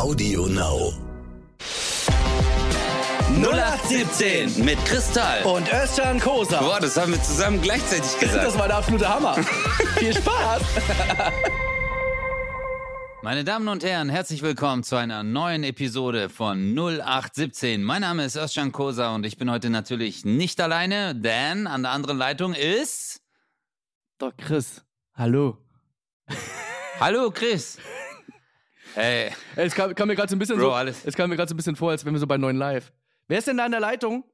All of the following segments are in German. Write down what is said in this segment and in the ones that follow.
Audio Now. 0817 mit Kristall. Und Özcan Kosa. Boah, das haben wir zusammen gleichzeitig gesagt. Das war der absolute Hammer. Viel Spaß. Meine Damen und Herren, herzlich willkommen zu einer neuen Episode von 0817. Mein Name ist Özcan Kosa und ich bin heute natürlich nicht alleine, denn an der anderen Leitung ist... Doch, Chris. Hallo. Hallo, Chris. Hey. Es kam, kam mir gerade so ein bisschen Bro, so, alles- es kam mir gerade so ein bisschen vor, als wären wir so bei neuen Live. Wer ist denn da in der Leitung?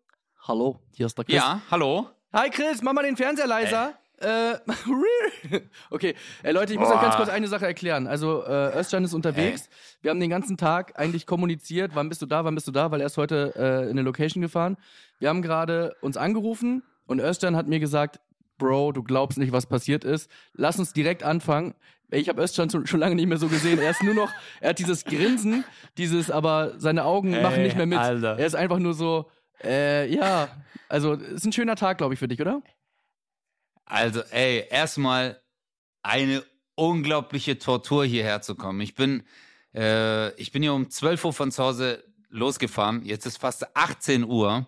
Hallo, hier ist der Chris. Ja, hallo. Hi Chris, mach mal den Fernseher leiser. Äh, okay, äh, Leute, ich muss euch ganz kurz eine Sache erklären. Also, äh, Özcan ist unterwegs. Wir haben den ganzen Tag eigentlich kommuniziert, wann bist du da, wann bist du da, weil er ist heute äh, in eine Location gefahren. Wir haben gerade uns angerufen und Özcan hat mir gesagt, Bro, du glaubst nicht, was passiert ist. Lass uns direkt anfangen. Ich habe Özcan schon, schon lange nicht mehr so gesehen. Er ist nur noch, er hat dieses Grinsen, dieses, aber seine Augen machen nicht mehr mit. Alter. Er ist einfach nur so, äh, ja, also ist ein schöner Tag, glaube ich, für dich, oder? Also, ey, erstmal eine unglaubliche Tortur hierher zu kommen. Ich bin, äh, ich bin hier um 12 Uhr von zu Hause losgefahren. Jetzt ist fast 18 Uhr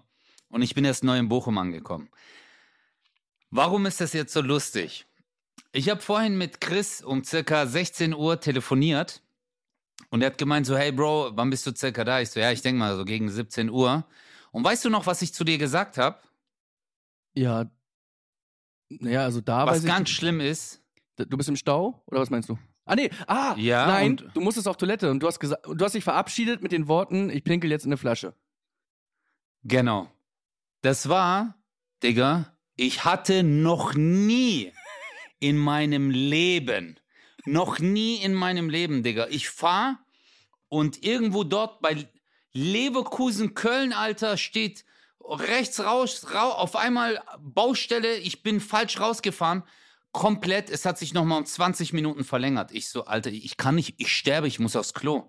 und ich bin erst neu in Bochum angekommen. Warum ist das jetzt so lustig? Ich habe vorhin mit Chris um circa 16 Uhr telefoniert und er hat gemeint so, hey Bro, wann bist du circa da? Ich so, ja, ich denke mal so gegen 17 Uhr. Und weißt du noch, was ich zu dir gesagt habe? Ja. Naja, also da Was ganz schlimm ist, ich. Du bist im Stau? Oder was meinst du? Ah, nee. Ah, Ja, nein, du musstest auf Toilette und du hast gesagt, du hast dich verabschiedet mit den Worten, ich pinkel jetzt in eine Flasche. Genau. Das war, Digga, ich hatte noch nie in meinem Leben, noch nie in meinem Leben, Digga, ich fahr und irgendwo dort bei Leverkusen, Köln, Alter, steht rechts raus, rau, auf einmal Baustelle, ich bin falsch rausgefahren, komplett, es hat sich nochmal um 20 Minuten verlängert. Ich so, Alter, ich kann nicht, ich sterbe, ich muss aufs Klo.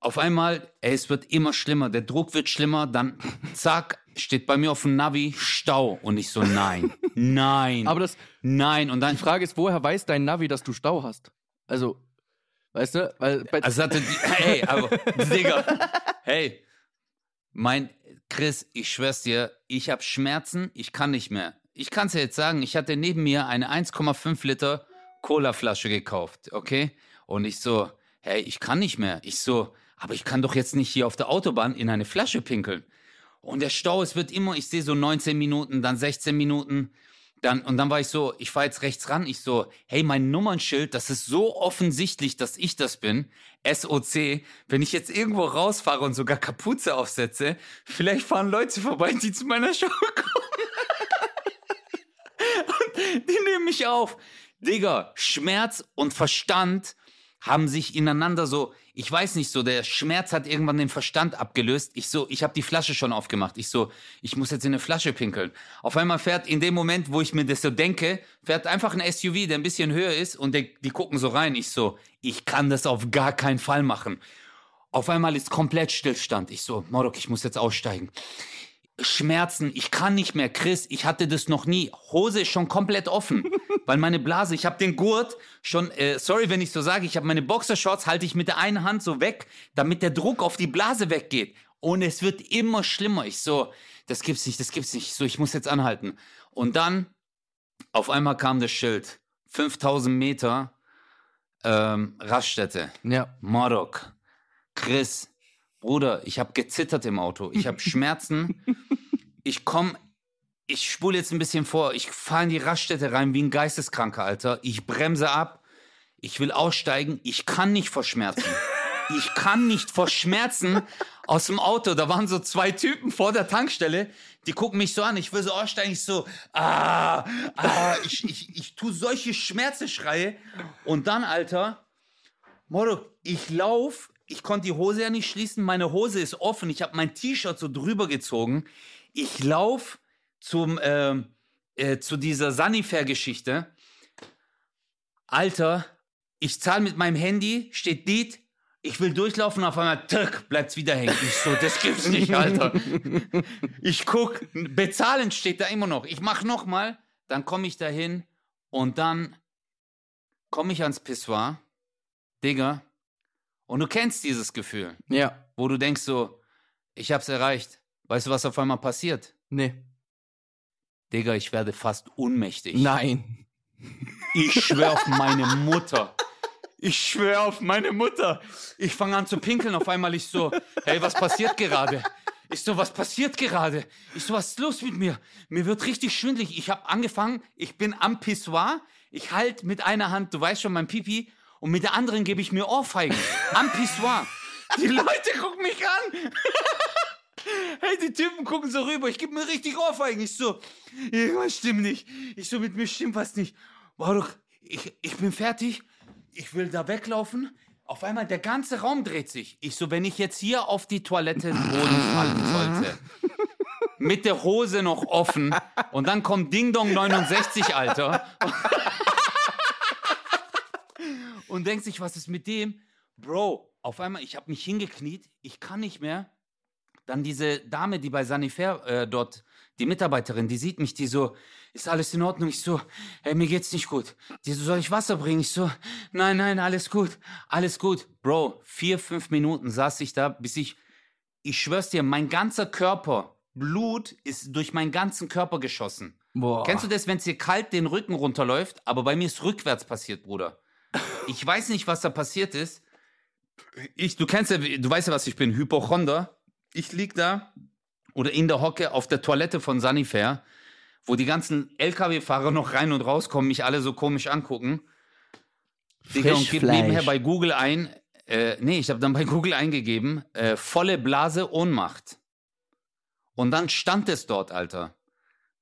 Auf einmal, ey, es wird immer schlimmer, der Druck wird schlimmer, dann zack, steht bei mir auf dem Navi Stau und ich so, nein, nein, Aber das, nein und dann, die Frage ist, woher weiß dein Navi, dass du Stau hast? Also, weißt du, weil bei, also hatte die, hey, aber, Digga, hey, mein, Chris, ich schwör's dir, ich hab Schmerzen, ich kann nicht mehr. Ich kann's dir jetzt sagen, ich hatte neben mir eine 1,5 Liter Cola-Flasche gekauft, okay? Und ich so, hey, ich kann nicht mehr. Ich so, aber ich kann doch jetzt nicht hier auf der Autobahn in eine Flasche pinkeln. Und der Stau, es wird immer, ich sehe so 19 Minuten, dann 16 Minuten. Dann, und dann war ich so, ich fahre jetzt rechts ran. Ich so, hey, mein Nummernschild, das ist so offensichtlich, dass ich das bin. SOC. Wenn ich jetzt irgendwo rausfahre und sogar Kapuze aufsetze, vielleicht fahren Leute vorbei, die zu meiner Show kommen. und die nehmen mich auf. Digga, Schmerz und Verstand haben sich ineinander so, ich weiß nicht so, der Schmerz hat irgendwann den Verstand abgelöst. Ich so, ich habe die Flasche schon aufgemacht. Ich so, ich muss jetzt in eine Flasche pinkeln. Auf einmal fährt in dem Moment, wo ich mir das so denke, fährt einfach ein SUV, der ein bisschen höher ist und der, die gucken so rein. Ich so, ich kann das auf gar keinen Fall machen. Auf einmal ist komplett Stillstand. Ich so, Morok, ich muss jetzt aussteigen. Schmerzen, ich kann nicht mehr, Chris, ich hatte das noch nie. Hose ist schon komplett offen, weil meine Blase, ich habe den Gurt schon, äh, sorry, wenn ich so sage, ich habe meine Boxershorts, halte ich mit der einen Hand so weg, damit der Druck auf die Blase weggeht. Und es wird immer schlimmer. Ich so, das gibt's nicht, das gibt's nicht. Ich so, ich muss jetzt anhalten. Und dann, auf einmal kam das Schild. 5000 Meter ähm, Raststätte. ja. Morok, Chris, Bruder, ich habe gezittert im Auto. Ich habe Schmerzen. Ich komm, ich spule jetzt ein bisschen vor. Ich fahre in die Raststätte rein wie ein Geisteskranker, Alter. Ich bremse ab. Ich will aussteigen. Ich kann nicht vor Schmerzen. Ich kann nicht vor Schmerzen aus dem Auto. Da waren so zwei Typen vor der Tankstelle. Die gucken mich so an. Ich will so aussteigen. Ich so, ah, ah, ich, ich, ich tu solche Schmerzeschreie. Und dann, Alter, Moro, ich lauf, ich konnte die Hose ja nicht schließen, meine Hose ist offen, ich habe mein T-Shirt so drüber gezogen. Ich lauf zum, ähm, äh, zu dieser Sanifair-Geschichte. Alter, ich zahle mit meinem Handy, steht Diet, ich will durchlaufen, auf einmal, tück, bleibt's wieder hängen. Ich so, das gibt's nicht, Alter. Ich guck, bezahlen steht da immer noch. Ich mach noch mal, dann komme ich dahin und dann komme ich ans Pissoir, Digga, Und du kennst dieses Gefühl, Ja. wo du denkst so, ich hab's erreicht. Weißt du, was auf einmal passiert? Nee. Digga, ich werde fast ohnmächtig. Nein. Ich schwör auf meine Mutter. Ich schwör auf meine Mutter. Ich fange an zu pinkeln. Auf einmal ich so, hey, was passiert gerade? Ich so, was passiert gerade? Ich so, was ist los mit mir? Mir wird richtig schwindlig. Ich habe angefangen, ich bin am Pissoir. Ich halt mit einer Hand, du weißt schon, mein Pipi. Und mit der anderen gebe ich mir Ohrfeigen. Am Pissoir. Die Leute gucken mich an. Hey, die Typen gucken so rüber. Ich gebe mir richtig Ohrfeigen. Ich so, irgendwas stimmt nicht. Ich so, mit mir stimmt was nicht. Doch, ich, ich bin fertig. Ich will da weglaufen. Auf einmal, der ganze Raum dreht sich. Ich so, wenn ich jetzt hier auf die Toilette den Boden fallen sollte, mit der Hose noch offen, und dann kommt Ding Dong 69, Alter. Und denkt sich, was ist mit dem? Bro, auf einmal, ich habe mich hingekniet, ich kann nicht mehr. Dann diese Dame, die bei Sanifair äh, dort, die Mitarbeiterin, die sieht mich, die so, ist alles in Ordnung? Ich so, hey, mir geht's nicht gut. Die so, soll ich Wasser bringen? Ich so, nein, nein, alles gut, alles gut. Bro, vier, fünf Minuten saß ich da, bis ich, ich schwör's dir, mein ganzer Körper, Blut ist durch meinen ganzen Körper geschossen. Boah. Kennst du das, wenn es dir kalt den Rücken runterläuft? Aber bei mir ist rückwärts passiert, Bruder. Ich weiß nicht, was da passiert ist. Ich, du kennst ja, du weißt ja, was ich bin, Hypochonder. Ich lieg da oder in der Hocke auf der Toilette von Sanifair, wo die ganzen LKW-Fahrer noch rein und rauskommen, mich alle so komisch angucken. Digga, und Frischfleisch. nebenher bei Google ein, äh, nee, ich habe dann bei Google eingegeben, äh, volle Blase Ohnmacht. Und dann stand es dort, Alter,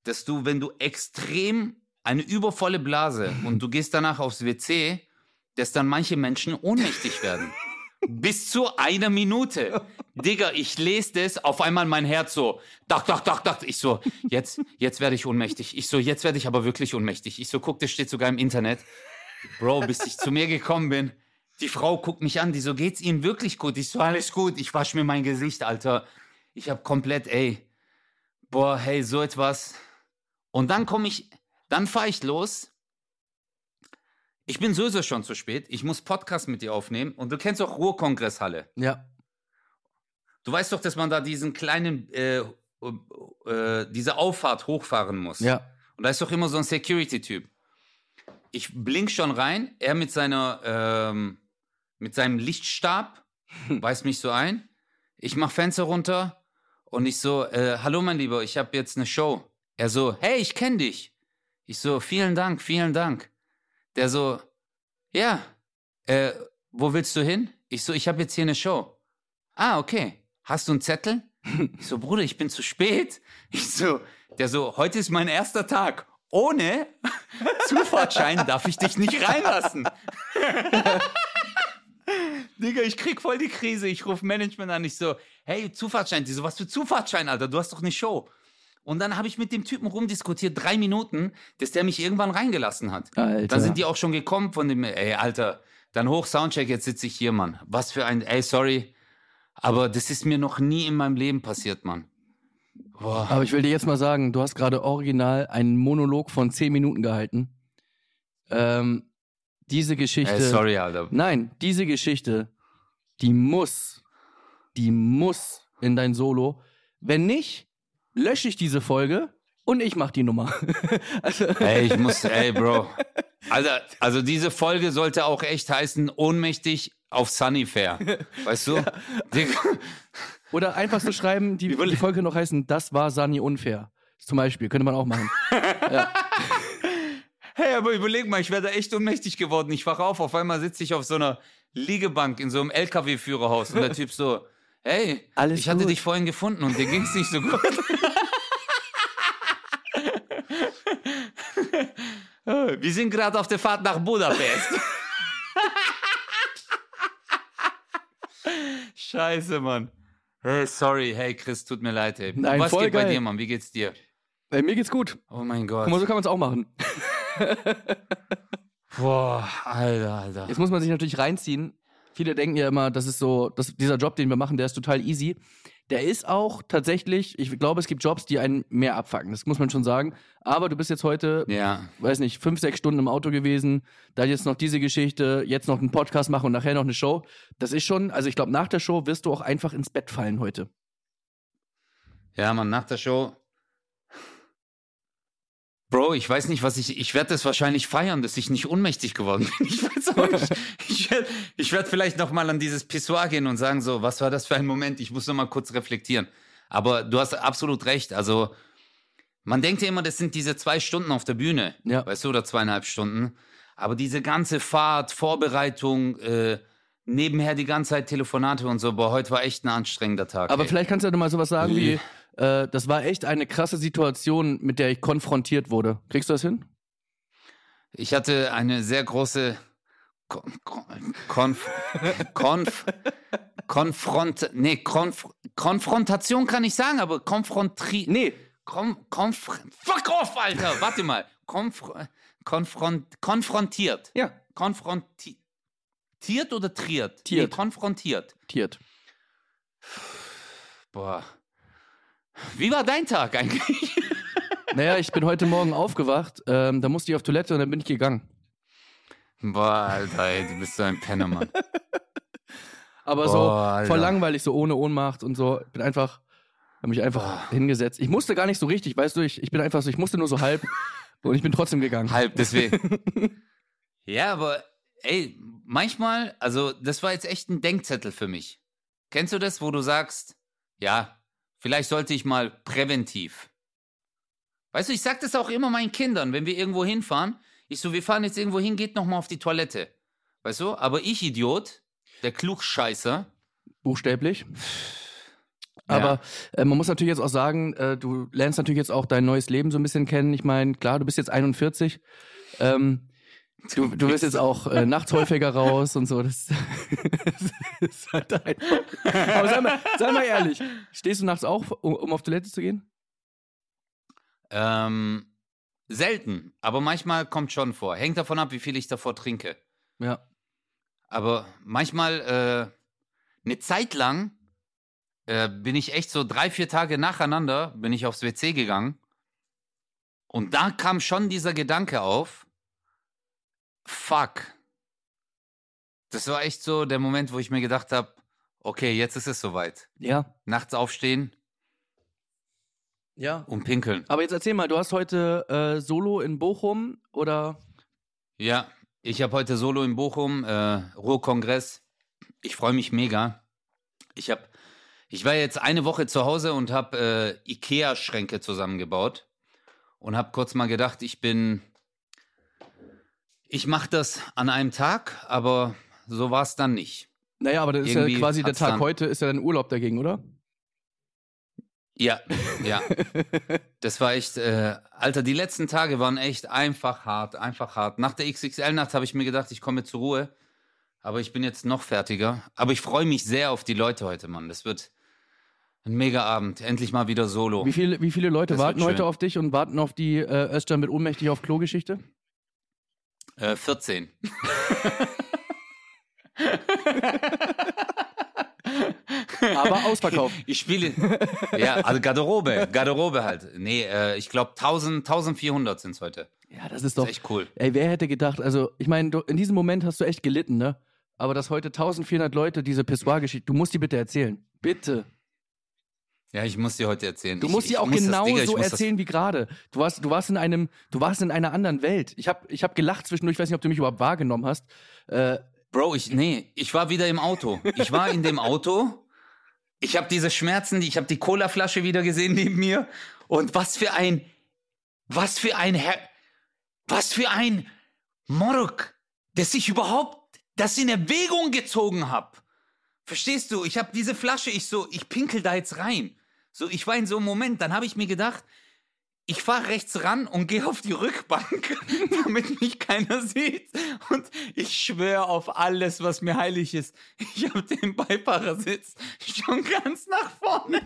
dass du, wenn du extrem eine übervolle Blase und du gehst danach aufs WC, dass dann manche Menschen ohnmächtig werden. Bis zu einer Minute. Digga, ich lese das, auf einmal mein Herz so, dach, dach, dach, dach. Ich so, jetzt, jetzt werde ich ohnmächtig. Ich so, jetzt werde ich aber wirklich ohnmächtig. Ich so, guck, das steht sogar im Internet. Bro, bis ich zu mir gekommen bin, die Frau guckt mich an, die so, geht's Ihnen wirklich gut? Ich so, alles gut, ich wasche mir mein Gesicht, Alter. Ich hab komplett, ey, boah, hey, so etwas. Und dann komme ich, dann fahre ich los. Ich bin sowieso schon zu spät. Ich muss Podcast mit dir aufnehmen. Und du kennst auch Ruhrkongresshalle. Ja. Du weißt doch, dass man da diesen kleinen, äh, äh, diese Auffahrt hochfahren muss. Ja. Und da ist doch immer so ein Security-Typ. Ich blink schon rein, er mit seiner, ähm, mit seinem Lichtstab weist mich so ein. Ich mach Fenster runter und ich so, äh, hallo mein Lieber, ich habe jetzt eine Show. Er so, hey, ich kenn dich. Ich so, vielen Dank, vielen Dank. Der so, ja, äh, wo willst du hin? Ich so, ich habe jetzt hier eine Show. Ah, okay. Hast du einen Zettel? Ich so, Bruder, ich bin zu spät. Ich so, der so, heute ist mein erster Tag. Ohne Zufahrtschein darf ich dich nicht reinlassen. Digga, ich krieg voll die Krise. Ich rufe Management an. Ich so, hey, Zufahrtschein. Die so, was für Zufahrtschein, Alter? Du hast doch eine Show. Und dann habe ich mit dem Typen rumdiskutiert, drei Minuten, dass der mich irgendwann reingelassen hat. Alter. Dann sind die auch schon gekommen von dem, ey, Alter, dann hoch Soundcheck, jetzt sitze ich hier, Mann. Was für ein, ey, sorry. Aber das ist mir noch nie in meinem Leben passiert, Mann. Boah. Aber ich will dir jetzt mal sagen, du hast gerade original einen Monolog von zehn Minuten gehalten. Ähm, diese Geschichte. Ey, sorry, Alter. Nein, diese Geschichte, die muss, die muss in dein Solo. Wenn nicht, lösche ich diese Folge und ich mach die Nummer. also, Ey, ich muss, ey, Bro. Alter, also diese Folge sollte auch echt heißen, ohnmächtig auf Sunnyfair. Weißt du? Digga. oder einfach so schreiben, die, die Folge noch heißen, das war Sani unfair. Zum Beispiel, könnte man auch machen. Hey, aber überleg mal, ich wäre da echt ohnmächtig geworden. Ich wach auf, auf einmal sitze ich auf so einer Liegebank in so einem LKW-Führerhaus und der Typ so, hey, Alles ich hatte gut. dich vorhin gefunden und dir ging's nicht so gut. Wir sind gerade auf der Fahrt nach Budapest. Scheiße, Mann. Hey, sorry. Hey, Chris, tut mir leid, ey. Nein, Was voll geht bei geil. dir, Mann? Wie geht's dir? Äh, mir geht's gut. Oh mein Gott. Guck mal, so kann man es auch machen. Boah, Alter, Alter. Jetzt muss man sich natürlich reinziehen. Viele denken ja immer, das ist so, das, dieser Job, den wir machen, der ist total easy. Der ist auch tatsächlich, ich glaube, es gibt Jobs, die einen mehr abfacken, das muss man schon sagen. Aber du bist jetzt heute, Ja. weiß nicht, fünf, sechs Stunden im Auto gewesen, dann jetzt noch diese Geschichte, jetzt noch einen Podcast machen und nachher noch eine Show. Das ist schon, also ich glaube, nach der Show wirst du auch einfach ins Bett fallen heute. Ja, Mann, nach der Show. Bro, ich weiß nicht, was ich. Ich werde das wahrscheinlich feiern, dass ich nicht ohnmächtig geworden bin. Ich weiß auch nicht. Ich werde ich werd vielleicht noch mal an dieses Pissoir gehen und sagen so, was war das für ein Moment? Ich muss noch mal kurz reflektieren. Aber du hast absolut recht. Also man denkt ja immer, das sind diese zwei Stunden auf der Bühne, Ja. weißt du, oder zweieinhalb Stunden. Aber diese ganze Fahrt, Vorbereitung, äh, nebenher die ganze Zeit Telefonate und so. Boah, heute war echt ein anstrengender Tag. Aber ey. vielleicht kannst du ja noch mal sowas sagen wie, äh, das war echt eine krasse Situation, mit der ich konfrontiert wurde. Kriegst du das hin? Ich hatte eine sehr große Kon Kon Konf Konf Konfront nee, Konf Konfrontation kann ich sagen, aber konfrontri Nee. Kom konf Fuck off, Alter. Warte mal. Konf konfront konfrontiert. Ja. Konfrontiert oder triert? Tiert. Nee, konfrontiert. Tiert. Boah. Wie war dein Tag eigentlich? Naja, ich bin heute Morgen aufgewacht, ähm, da musste ich auf Toilette und dann bin ich gegangen. Boah, Alter, ey, du bist so ein Penner, Mann. Aber Boah, so Alter. voll langweilig, so ohne Ohnmacht und so. Ich bin einfach, habe mich einfach hingesetzt. Ich musste gar nicht so richtig, weißt du, ich, ich bin einfach so, ich musste nur so halb und ich bin trotzdem gegangen. Halb, deswegen. ja, aber ey, manchmal, also das war jetzt echt ein Denkzettel für mich. Kennst du das, wo du sagst, ja, vielleicht sollte ich mal präventiv. Weißt du, ich sag das auch immer meinen Kindern, wenn wir irgendwo hinfahren. Ich so, wir fahren jetzt irgendwo hin, geht noch mal auf die Toilette. Weißt du? Aber ich, Idiot, der Klugscheißer, Buchstäblich. Aber äh, man muss natürlich jetzt auch sagen, äh, du lernst natürlich jetzt auch dein neues Leben so ein bisschen kennen. Ich meine, klar, du bist jetzt 41. Ähm, du, du wirst jetzt auch äh, nachts häufiger raus und so. Das, das ist halt einfach. Aber sei mal, sei mal ehrlich, stehst du nachts auf, um, um auf Toilette zu gehen? ähm, selten, aber manchmal kommt schon vor. Hängt davon ab, wie viel ich davor trinke. Ja. Aber manchmal, äh, eine Zeit lang, äh, bin ich echt so drei, vier Tage nacheinander, bin ich aufs WC gegangen. Und da kam schon dieser Gedanke auf, fuck. Das war echt so der Moment, wo ich mir gedacht habe, okay, jetzt ist es soweit. Ja. Nachts aufstehen Ja. und pinkeln. Aber jetzt erzähl mal, du hast heute äh, Solo in Bochum oder? Ja, ich habe heute Solo in Bochum, äh, Ruhrkongress. Ich freue mich mega. Ich habe, ich war jetzt eine Woche zu Hause und habe äh, Ikea-Schränke zusammengebaut und habe kurz mal gedacht, ich bin, ich mache das an einem Tag, aber so war es dann nicht. Naja, aber das ist ja quasi der Tag heute, ist ja dein Urlaub dagegen, oder? Ja, ja. Das war echt, äh, Alter, die letzten Tage waren echt einfach hart, einfach hart. Nach der XXL-Nacht habe ich mir gedacht, ich komme zur Ruhe. Aber ich bin jetzt noch fertiger. Aber ich freue mich sehr auf die Leute heute, Mann. Das wird ein mega Abend. Endlich mal wieder Solo. Wie viele, wie viele Leute Das warten heute auf dich und warten auf die äh, Özcan mit ohnmächtig auf Klo-Geschichte? Äh, 14. Aber ausverkauft. Ich spiele. Ja, also Garderobe. Garderobe halt. Nee, äh, ich glaube 1000, 1400 sind es heute. Ja, das ist Das doch. ist echt cool. Ey, wer hätte gedacht, also ich meine, in diesem Moment hast du echt gelitten, ne? Aber dass heute 1400 Leute diese Pissoir-Geschichte, du musst die bitte erzählen. Bitte. Ja, ich muss dir heute erzählen. Du ich, musst die auch muss genau Digga, so erzählen wie gerade. Du warst, du warst in einem, du warst in einer anderen Welt. Ich habe ich hab gelacht zwischendurch, ich weiß nicht, ob du mich überhaupt wahrgenommen hast. Äh, Bro, ich, nee, ich war wieder im Auto. Ich war in dem Auto. Ich habe diese Schmerzen, ich habe die Colaflasche wieder gesehen neben mir. Und was für ein, was für ein, Herr, was für ein Morok, dass ich überhaupt das in Erwägung gezogen habe. Verstehst du? Ich habe diese Flasche, ich so, ich pinkel da jetzt rein. So, ich war in so einem Moment, dann habe ich mir gedacht, ich fahre rechts ran und gehe auf die Rückbank, damit mich keiner sieht. Und ich schwöre auf alles, was mir heilig ist. Ich habe den Beifahrersitz schon ganz nach vorne.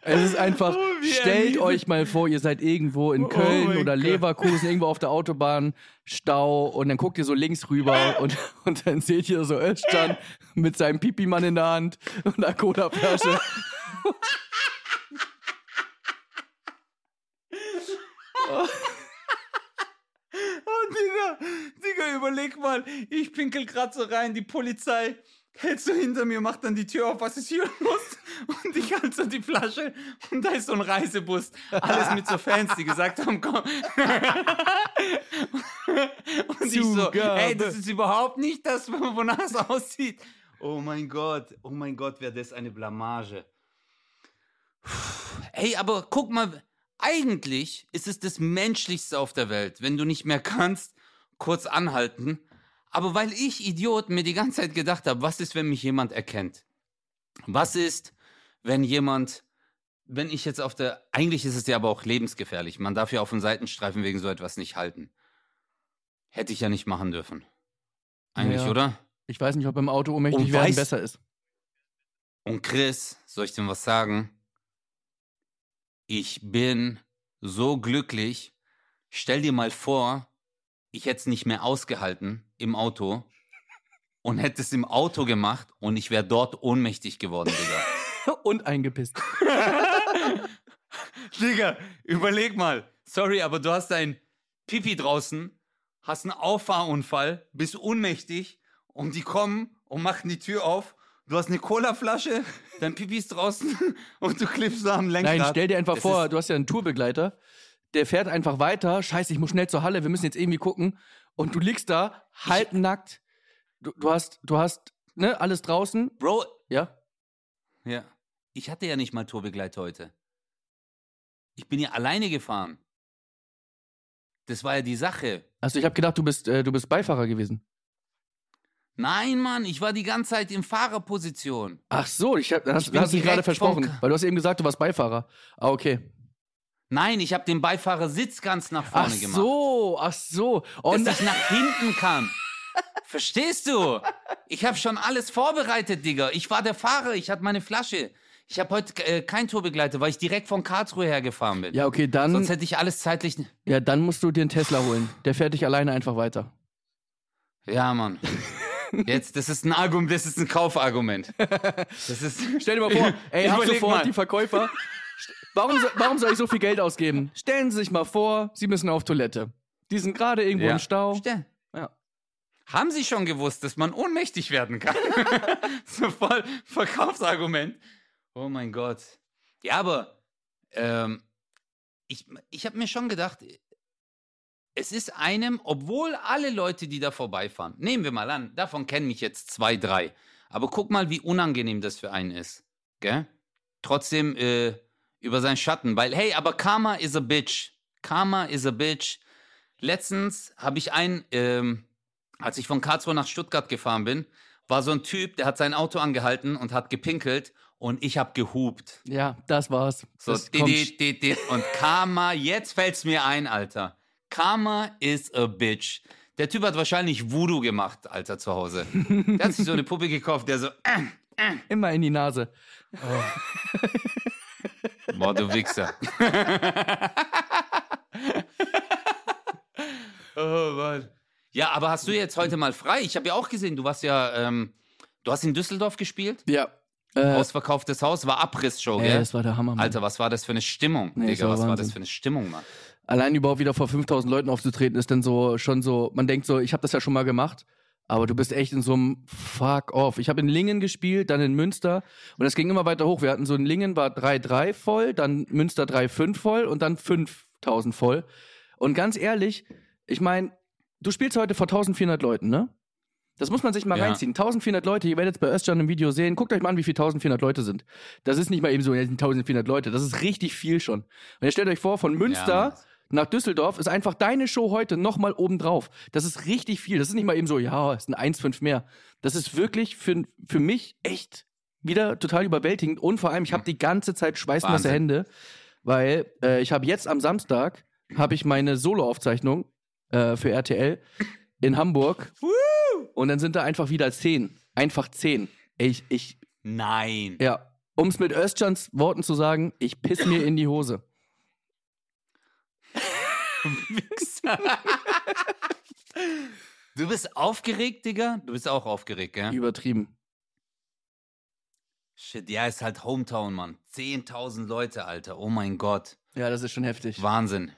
Es ist einfach, Oh, stellt euch mal vor, ihr seid irgendwo in Oh Köln mein oder Gott. Leverkusen, irgendwo auf der Autobahn, Stau und dann guckt ihr so links rüber und, und dann seht ihr so Özcan mit seinem Pipi-Mann in der Hand und einer Cola-Flasche. Oh, Digga, Digga, überleg mal, ich pinkel grad so rein, die Polizei hält so hinter mir, macht dann die Tür auf, was ist hier los? Und ich halte so die Flasche und da ist so ein Reisebus, alles mit so Fans, die gesagt haben, komm. Und ich so, Zugabe. ey, das ist überhaupt nicht das, wonach es aussieht. Oh mein Gott, oh mein Gott, wäre das eine Blamage. Ey, aber guck mal, eigentlich ist es das Menschlichste auf der Welt, wenn du nicht mehr kannst, kurz anhalten. Aber weil ich, Idiot, mir die ganze Zeit gedacht habe, was ist, wenn mich jemand erkennt? Was ist, wenn jemand, wenn ich jetzt auf der, eigentlich ist es ja aber auch lebensgefährlich. Man darf ja auf den Seitenstreifen wegen so etwas nicht halten. Hätte ich ja nicht machen dürfen. Eigentlich, Ja. oder? Ich weiß nicht, ob im Auto ohnmächtig Und werden weißt- besser ist. Und Chris, soll ich dir was sagen? Ich bin so glücklich. Stell dir mal vor, ich hätte es nicht mehr ausgehalten im Auto und hätte es im Auto gemacht und ich wäre dort ohnmächtig geworden, Digga. Und eingepisst. Digga, überleg mal. Sorry, aber du hast ein Pipi draußen, hast einen Auffahrunfall, bist ohnmächtig und die kommen und machen die Tür auf. Du hast eine Colaflasche, dein Pipi ist draußen und du klippst da am Lenkrad. Nein, stell dir einfach Das vor, du hast ja einen Tourbegleiter, der fährt einfach weiter. Scheiße, ich muss schnell zur Halle, wir müssen jetzt irgendwie gucken. Und du liegst da, halbnackt. Du, du hast, du hast, ne, alles draußen. Bro, Ja? ja. Ich hatte ja nicht mal Tourbegleiter heute. Ich bin ja alleine gefahren. Das war ja die Sache. Also ich habe gedacht, du bist, äh, du bist Beifahrer gewesen. Nein, Mann, ich war die ganze Zeit in Fahrerposition. Ach so, ich hab, das Ich hast, dich gerade versprochen, weil du hast eben gesagt, du warst Beifahrer. Ah, okay. Nein, ich habe den Beifahrersitz ganz nach vorne Ach gemacht. so, ach so. Und dass ich nach hinten kann. Verstehst du? Ich habe schon alles vorbereitet, Digga. Ich war der Fahrer, ich hatte meine Flasche. Ich habe heute äh, keinen Tourbegleiter, weil ich direkt von Karlsruhe hergefahren bin. ja, okay, dann, Sonst hätte ich alles zeitlich. ja, dann musst du dir einen Tesla holen. Der fährt dich alleine einfach weiter. Ja, Mann. Jetzt, das ist ein Argument, das ist ein Kaufargument. Das ist. Stell dir mal vor, ey, ab Überleg sofort mal. die Verkäufer. Warum, warum soll ich so viel Geld ausgeben? Stellen Sie sich mal vor, Sie müssen auf Toilette. Die sind gerade irgendwo Ja. im Stau. Stell. Ja. Haben Sie schon gewusst, dass man ohnmächtig werden kann? so voll Verkaufsargument. Oh mein Gott. Ja, aber ähm, ich, ich habe mir schon gedacht, es ist einem, obwohl alle Leute, die da vorbeifahren, nehmen wir mal an, davon kennen mich jetzt zwei, drei. Aber guck mal, wie unangenehm das für einen ist. Gell? Trotzdem äh, über seinen Schatten, weil, hey, aber Karma is a bitch. Karma is a bitch. Letztens habe ich einen, ähm, als ich von Karlsruhe nach Stuttgart gefahren bin, war so ein Typ, der hat sein Auto angehalten und hat gepinkelt und ich habe gehupt. Ja, das war's. So, das di, kommt di, di, di. und Karma, jetzt fällt's mir ein, Alter. Karma is a bitch. Der Typ hat wahrscheinlich Voodoo gemacht, Alter, zu Hause. Der hat sich so eine Puppe gekauft, der so, äh, immer in die Nase. Boah, du Wichser. oh Mann. Ja, aber hast du jetzt heute mal frei? Ich habe ja auch gesehen, du warst ja, ähm, du hast in Düsseldorf gespielt? Ja. Äh, Ausverkauftes Haus, war Abrissshow, gell? das war der Hammer, Mann. Alter, was war das für eine Stimmung, Nee, Digga? war Was war das Wahnsinn. für eine Stimmung, Mann? Allein überhaupt wieder vor 5000 Leuten aufzutreten, ist dann so schon so, man denkt so, ich habe das ja schon mal gemacht, aber du bist echt in so einem Fuck off. Ich habe in Lingen gespielt, dann in Münster und es ging immer weiter hoch. Wir hatten so in Lingen war 3-3 voll, dann Münster 3-5 voll und dann 5000 voll. Und ganz ehrlich, ich meine, du spielst heute vor 1400 Leuten, ne? Das muss man sich mal Ja. reinziehen. 1400 Leute, ihr werdet es bei Özcan im Video sehen. Guckt euch mal an, wie viele 1400 Leute sind. Das ist nicht mal eben so, ja, es sind 1400 Leute. Das ist richtig viel schon. Und jetzt stellt euch vor, von Münster Ja. Nach Düsseldorf ist einfach deine Show heute nochmal obendrauf. Das ist richtig viel. Das ist nicht mal eben so, ja, es sind 1,5 mehr. Das ist wirklich für, für mich echt wieder total überwältigend. Und vor allem, ich habe die ganze Zeit schweißnasse. Hände, weil äh, ich habe jetzt am Samstag habe ich meine Solo-Aufzeichnung äh, für RTL in Hamburg. Und dann sind da einfach wieder zehn. Einfach zehn. Ich, ich, Nein. ja. um es mit Özcans Worten zu sagen, ich piss mir in die Hose. Wichser. du bist aufgeregt, Digga? Du bist auch aufgeregt, gell? Übertrieben. Shit, ja, ist halt Hometown, Mann. 10.000 Leute, Alter. Oh mein Gott. Ja, das ist schon heftig. Wahnsinn.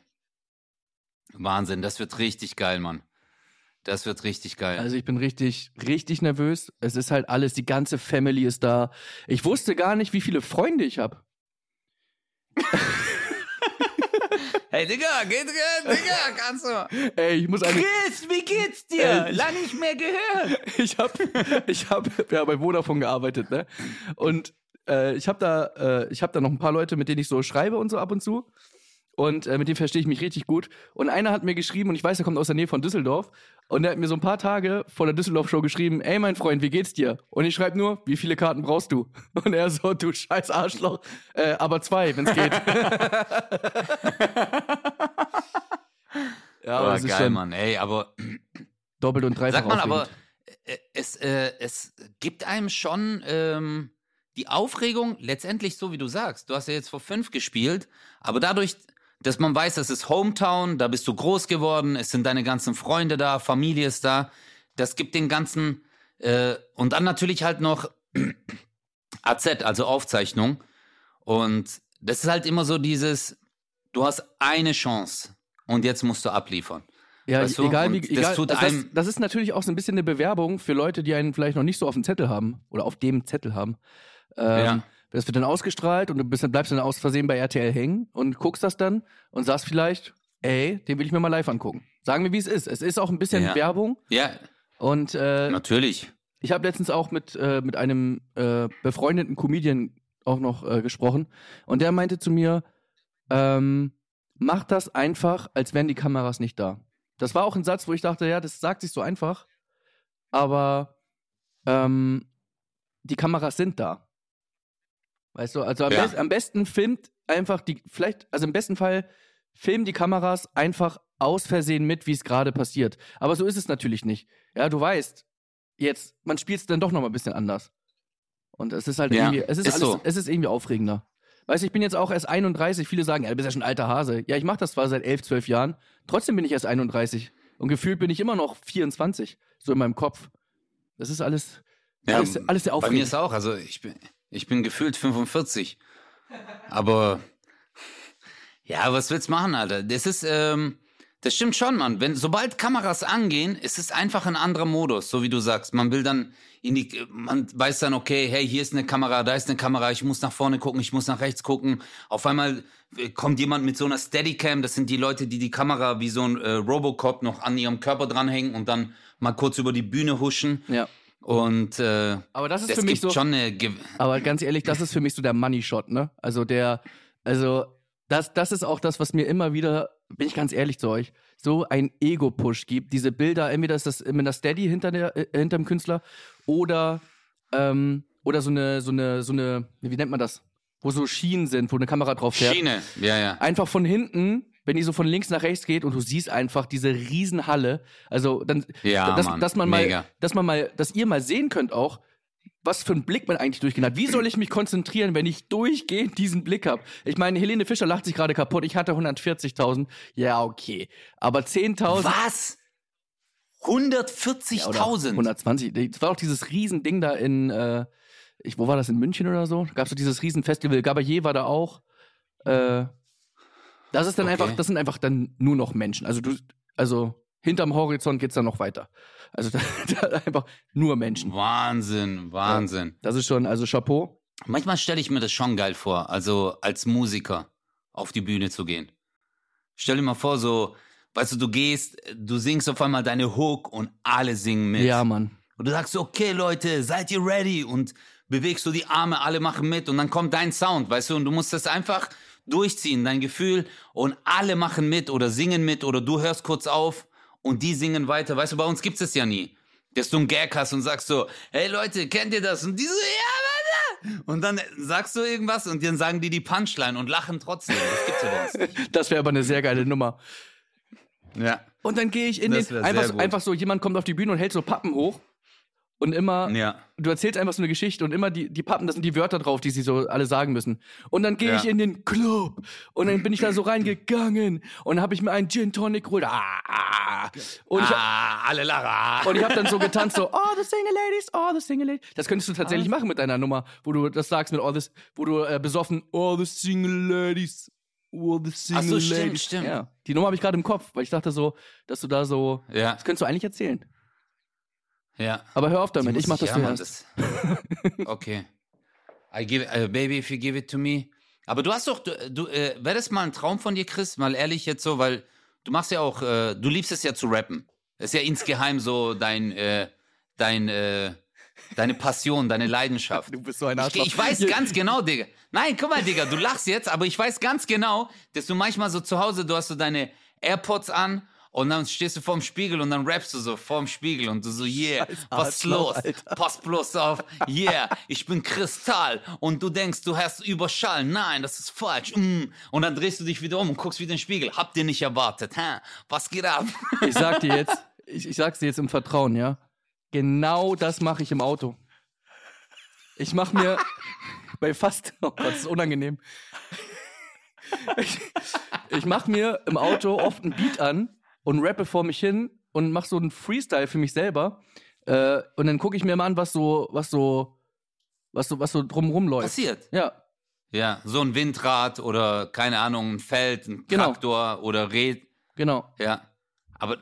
Wahnsinn. Das wird richtig geil, Mann. Das wird richtig geil. Also ich bin richtig, richtig nervös. Es ist halt alles, die ganze Family ist da. Ich wusste gar nicht, wie viele Freunde ich habe. hey, Digga, geht, Digga, kannst du. Ey, ich muss eine. Chris, wie geht's dir? Ey, Lang nicht mehr gehört. ich habe ich hab, ja, bei Vodafone gearbeitet, ne? Und äh, ich habe da, äh, ich hab da noch ein paar Leute, mit denen ich so schreibe und so ab und zu. Und äh, mit dem verstehe ich mich richtig gut. Und einer hat mir geschrieben, und ich weiß, er kommt aus der Nähe von Düsseldorf. Und er hat mir so ein paar Tage vor der Düsseldorf-Show geschrieben, ey mein Freund, wie geht's dir? Und ich schreibe nur, wie viele Karten brauchst du? Und er so, du scheiß Arschloch, äh, aber zwei, wenn's geht. ja, aber oh, geil, schon Mann, ey, aber doppelt und dreifach Sag mal, aber äh, es, äh, es gibt einem schon ähm, die Aufregung, letztendlich so wie du sagst, du hast ja jetzt vor fünf gespielt, aber dadurch dass man weiß, das ist Hometown, da bist du groß geworden, es sind deine ganzen Freunde da, Familie ist da. Das gibt den ganzen äh, und dann natürlich halt noch AZ, also Aufzeichnung. Und das ist halt immer so dieses, du hast eine Chance und jetzt musst du abliefern. Ja, weißt du? egal wie, egal, das, tut also das, das ist natürlich auch so ein bisschen eine Bewerbung für Leute, die einen vielleicht noch nicht so auf dem Zettel haben oder auf dem Zettel haben. Ähm, ja. Das wird dann ausgestrahlt und du bist, bleibst dann aus Versehen bei RTL hängen und guckst das dann und sagst vielleicht, ey, den will ich mir mal live angucken. Sagen wir, wie es ist. Es ist auch ein bisschen ja. Werbung. Ja. Und äh, natürlich. Ich habe letztens auch mit, äh, mit einem äh, befreundeten Comedian auch noch äh, gesprochen und der meinte zu mir, ähm, mach das einfach, als wären die Kameras nicht da. Das war auch ein Satz, wo ich dachte, ja, das sagt sich so einfach, aber ähm, die Kameras sind da. Weißt du, also am, ja. best, am besten filmt einfach die, vielleicht, also im besten Fall filmen die Kameras einfach aus Versehen mit, wie es gerade passiert. Aber so ist es natürlich nicht. Ja, du weißt, jetzt, man spielt es dann doch noch mal ein bisschen anders. Und es ist halt ja, irgendwie, es ist, ist alles, so. es ist irgendwie aufregender. Weißt du, ich bin jetzt auch erst 31. Viele sagen, ja, du bist ja schon ein alter Hase. Ja, ich mache das zwar seit 11, 12 Jahren. Trotzdem bin ich erst 31. Und gefühlt bin ich immer noch 24. So in meinem Kopf. Das ist alles, ja, alles, alles sehr aufregend. Bei mir ist auch, also ich bin, ich bin gefühlt 45. Aber ja, was willst du machen, Alter? Das ist, ähm, das stimmt schon, Mann. Wenn, sobald Kameras angehen, ist es einfach ein anderer Modus, so wie du sagst. Man will dann in die, man weiß dann, okay, hey, hier ist eine Kamera, da ist eine Kamera, ich muss nach vorne gucken, ich muss nach rechts gucken. Auf einmal äh, kommt jemand mit so einer Steadicam, das sind die Leute, die die Kamera wie so ein äh, Robocop noch an ihrem Körper dranhängen und dann mal kurz über die Bühne huschen. Ja. Und äh, aber das ist für mich so. Schon eine aber ganz ehrlich, das ist für mich so der Money Shot, ne? Also der, also das, das ist auch das, was mir immer wieder, bin ich ganz ehrlich zu euch, so ein Ego-Push gibt. Diese Bilder, entweder ist das mit einer Steady hinter der, äh, hinterm Künstler oder ähm, oder so eine, so eine, so eine, wie nennt man das? Wo so Schienen sind, wo eine Kamera drauf fährt. Schiene, ja, ja. Einfach von hinten wenn die so von links nach rechts geht und du siehst einfach diese Riesenhalle. Also dann, ja, dass, Mann, dass man mega. mal, dass man mal, dass ihr mal sehen könnt auch, was für einen Blick man eigentlich durchgehend hat. Wie soll ich mich konzentrieren, wenn ich durchgehend diesen Blick habe? Ich meine, Helene Fischer lacht sich gerade kaputt. Ich hatte 140.000. Ja, okay. Aber 10.000. Was? 140.000? Ja, 120. Das war auch dieses Riesending da in, äh, ich, wo war das, in München oder so? Gab es so dieses Riesenfestival. Gabayé war da auch. Äh, das ist dann okay. einfach, das sind einfach dann nur noch Menschen. Also du, also hinterm Horizont geht's dann noch weiter. Also da, da einfach nur Menschen. Wahnsinn, Wahnsinn. Ja, das ist schon, also Chapeau. Manchmal stelle ich mir das schon geil vor, also als Musiker auf die Bühne zu gehen. Stell dir mal vor, so, weißt du, du gehst, du singst auf einmal deine Hook und alle singen mit. Ja, Mann. Und du sagst, okay, Leute, seid ihr ready? Und bewegst du die Arme, alle machen mit und dann kommt dein Sound, weißt du, und du musst das einfach durchziehen, dein Gefühl und alle machen mit oder singen mit oder du hörst kurz auf und die singen weiter. Weißt du, bei uns gibt es ja nie. Dass du einen Gag hast und sagst so, hey Leute, kennt ihr das? Und die so, ja, warte. Und dann sagst du irgendwas und dann sagen die die Punchline und lachen trotzdem. Das gibt's ja bei uns nicht. Das wäre aber eine sehr geile Nummer. Ja. Und dann gehe ich in das den, einfach, einfach so, jemand kommt auf die Bühne und hält so Pappen hoch und immer, Ja. du erzählst einfach so eine Geschichte und immer die, die Pappen, das sind die Wörter drauf, die sie so alle sagen müssen. Und dann gehe Ja. ich in den Club und dann bin ich da so reingegangen und habe ich mir einen Gin Tonic geholt. Ah, ah. Und ich, ah, alle Lara. und ich habe dann so getanzt, so, oh, the single ladies, oh, the single ladies. Das könntest du tatsächlich machen mit deiner Nummer, wo du das sagst mit all this, wo du äh, besoffen, oh, the single ladies, oh, the single Ach so, stimmt, ladies. stimmt. Ja, die Nummer habe ich gerade im Kopf, weil ich dachte so, dass du da so, Ja, das könntest du eigentlich erzählen. Ja. Aber hör auf damit, ich mach das zuerst. Okay. I give, uh, baby, if you give it to me. Aber du hast doch, du, du äh, wäre das mal ein Traum von dir, Chris? Mal ehrlich jetzt so, weil du machst ja auch, äh, du liebst es ja zu rappen. Das ist ja insgeheim so dein, äh, dein, äh, deine Passion, deine Leidenschaft. Du bist so ein Ich, Arschloch. ich weiß Hier- ganz genau, Digga. Nein, guck mal, Digga, du lachst jetzt, aber ich weiß ganz genau, dass du manchmal so zu Hause, du hast so deine AirPods an und dann stehst du vorm Spiegel und dann rappst du so vorm Spiegel und du so, yeah, was ist los? Alter. Pass bloß auf, yeah, ich bin Kristall und du denkst, du hast Überschall. Nein, das ist falsch. Mm. Und dann drehst du dich wieder um und guckst wieder in den Spiegel. Habt ihr nicht erwartet, hä? Was geht ab? Ich sag dir jetzt, ich, ich sag's dir jetzt im Vertrauen, ja. Genau das mache ich im Auto. Ich mach mir bei fast, oh Gott, das ist unangenehm. Ich, ich mach mir im Auto oft ein Beat an und rappe vor mich hin und mach so einen Freestyle für mich selber. Äh, und dann gucke ich mir mal an, was so, was so, was so, was so drumrum läuft. Passiert. Ja, Ja, so ein Windrad oder keine Ahnung, ein Feld, ein Genau. Traktor oder Red. genau. Ja, aber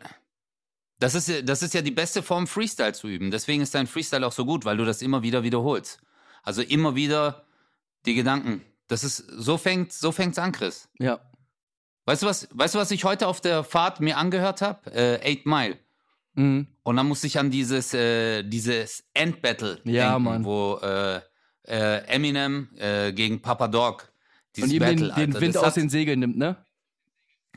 das ist, ja- das ist ja die beste Form, Freestyle zu üben. Deswegen ist dein Freestyle auch so gut, weil du das immer wieder wiederholst. Also immer wieder die Gedanken. Das ist, so fängt, so fängt's an, Chris. Ja. Weißt du was, weißt du, was ich heute auf der Fahrt mir angehört habe? Äh, Eight Mile. Mhm. Und dann musste ich an dieses, äh, dieses Endbattle Ja, denken, Mann. wo äh, äh, Eminem äh, gegen Papa Dog dieses Und ihm Battle, den, den Wind aus den Segeln nimmt, ne?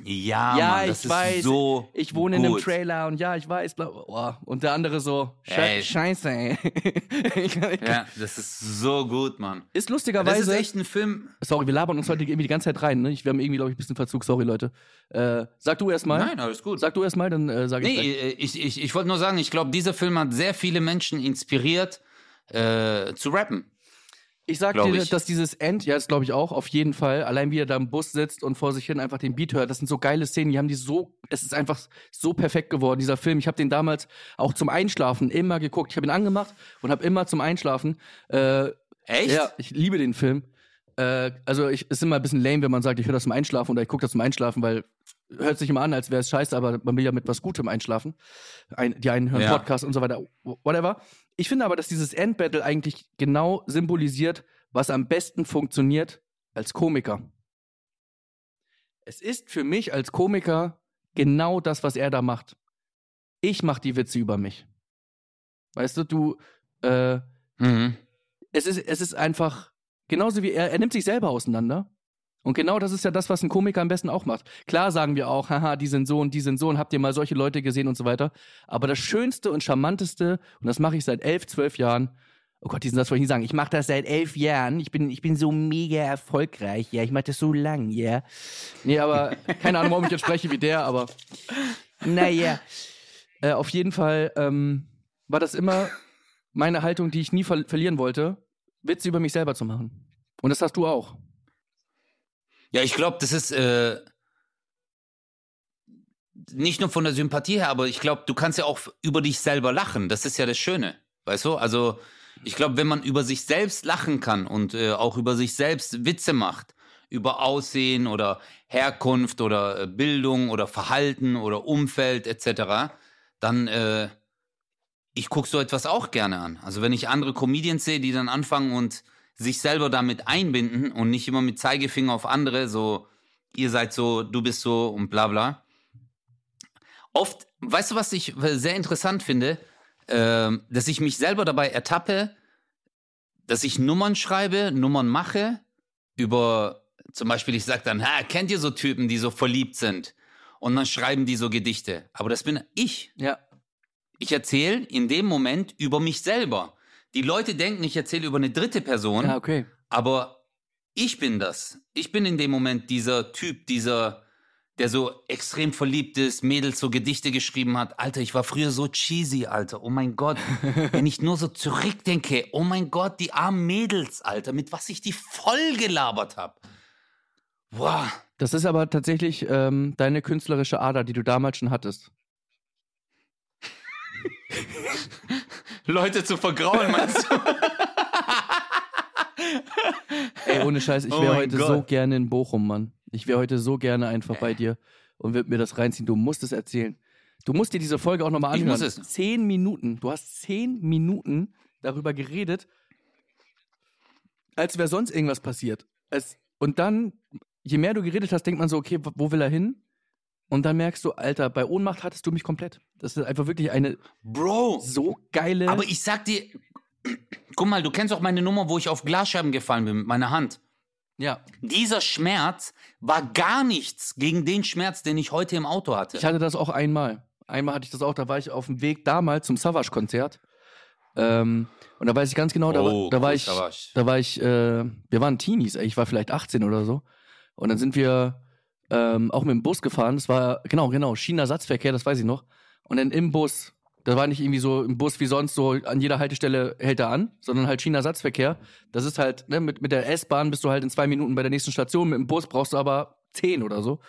Ja, Ja, Mann, das ich ist weiß. so Ich wohne in einem gut. Trailer und ja, ich weiß, bla, oh. und der andere so, Sche Ey. scheiße, ey. ich, ich, Ja, das ist so gut, Mann. Ist Das lustigerweise, ist echt ein Film. sorry, wir labern uns heute irgendwie die ganze Zeit rein, ne? Ich, wir haben irgendwie, glaube ich, ein bisschen Verzug, sorry, Leute. Äh, sag du erst mal. Nein, alles gut. Sag du erst mal, dann äh, sag ich Nee, gleich. äh, ich, ich, ich wollte nur sagen, ich glaube, dieser Film hat sehr viele Menschen inspiriert, äh, zu rappen. Ich sag glaub dir, ich. dass dieses End, ja, das glaube ich auch, auf jeden Fall, allein wie er da im Bus sitzt und vor sich hin einfach den Beat hört, das sind so geile Szenen, die haben die so, es ist einfach so perfekt geworden, dieser Film. Ich habe den damals auch zum Einschlafen immer geguckt. Ich habe ihn angemacht und habe immer zum Einschlafen äh, Echt? Ja, ich liebe den Film. Äh, also ich ist immer ein bisschen lame, wenn man sagt, ich höre das zum Einschlafen oder ich gucke das zum Einschlafen, weil hört sich immer an, als wäre es scheiße, aber man will ja mit was Gutem einschlafen. Ein, die einen hören Ja. Podcast und so weiter, whatever. Ich finde aber, dass dieses Endbattle eigentlich genau symbolisiert, was am besten funktioniert als Komiker. Es ist für mich als Komiker genau das, was er da macht. Ich mache die Witze über mich. Weißt du, du, äh, Mhm. es ist, es ist einfach genauso wie er, er nimmt sich selber auseinander. Und genau das ist ja das, was ein Komiker am besten auch macht. Klar sagen wir auch, haha, die sind so und die sind so und habt ihr mal solche Leute gesehen und so weiter. Aber das Schönste und Charmanteste, und das mache ich seit elf, zwölf Jahren, oh Gott, diesen Satz wollte ich nicht sagen, ich mache das seit elf Jahren, ich bin, ich bin so mega erfolgreich, ja, ich mache das so lang, ja. Nee, aber keine Ahnung, warum ich jetzt spreche wie der, aber naja. Äh, auf jeden Fall ähm, war das immer meine Haltung, die ich nie ver verlieren wollte, Witze über mich selber zu machen. Und das hast du auch. Ja, ich glaube, das ist äh, nicht nur von der Sympathie her, aber ich glaube, du kannst ja auch über dich selber lachen. Das ist ja das Schöne. Weißt du? Also, ich glaube, wenn man über sich selbst lachen kann und äh, auch über sich selbst Witze macht, über Aussehen oder Herkunft oder äh, Bildung oder Verhalten oder Umfeld etc., dann äh, ich gucke so etwas auch gerne an. Also wenn ich andere Comedians sehe, die dann anfangen und sich selber damit einbinden und nicht immer mit Zeigefinger auf andere, so ihr seid so, du bist so und bla bla. Oft, weißt du, was ich sehr interessant finde, ähm, dass ich mich selber dabei ertappe, dass ich Nummern schreibe, Nummern mache, über zum Beispiel, ich sage dann, ha, kennt ihr so Typen, die so verliebt sind? Und dann schreiben die so Gedichte. Aber das bin ich. Ja. Ich erzähle in dem Moment über mich selber. Die Leute denken, ich erzähle über eine dritte Person, Ja, okay. aber ich bin das. Ich bin in dem Moment dieser Typ, dieser, der so extrem verliebt ist, Mädels so Gedichte geschrieben hat. Alter, ich war früher so cheesy, Alter. Oh mein Gott. Wenn ich nur so zurückdenke, oh mein Gott, die armen Mädels, Alter, mit was ich die voll gelabert habe. Boah. Das ist aber tatsächlich ähm, deine künstlerische Ader, die du damals schon hattest. Leute zu vergraulen, meinst du? Ey, ohne Scheiß, ich Oh wäre mein heute Gott. so gerne in Bochum, Mann. Ich wäre heute so gerne einfach bei dir und würde mir das reinziehen. Du musst es erzählen. Du musst dir diese Folge auch nochmal Ich anhören. muss es. Zehn Minuten. Du hast zehn Minuten darüber geredet, als wäre sonst irgendwas passiert. Es, und dann, je mehr du geredet hast, denkt man so, okay, wo will er hin? Und dann merkst du, Alter, bei Ohnmacht hattest du mich komplett. Das ist einfach wirklich eine Bro. so geile. Aber ich sag dir, guck mal, du kennst auch meine Nummer, wo ich auf Glasscheiben gefallen bin mit meiner Hand. ja, Dieser Schmerz war gar nichts gegen den Schmerz, den ich heute im Auto hatte. Ich hatte das auch einmal. Einmal hatte ich das auch, da war ich auf dem Weg damals zum Savage-Konzert. Ähm, und da weiß ich ganz genau, da, war- Oh, da war ich, Savage. da war ich, äh, wir waren Teenies, ey, ich war vielleicht 18 oder so. Und dann sind wir ähm, auch mit dem Bus gefahren. Das war, genau, genau, Schienenersatzverkehr, das weiß ich noch. Und dann im Bus, da war nicht irgendwie so im Bus wie sonst, so an jeder Haltestelle hält er an, sondern halt Schienenersatzverkehr. Das ist halt, ne, mit, mit der S-Bahn bist du halt in zwei Minuten bei der nächsten Station, mit dem Bus brauchst du aber zehn oder so.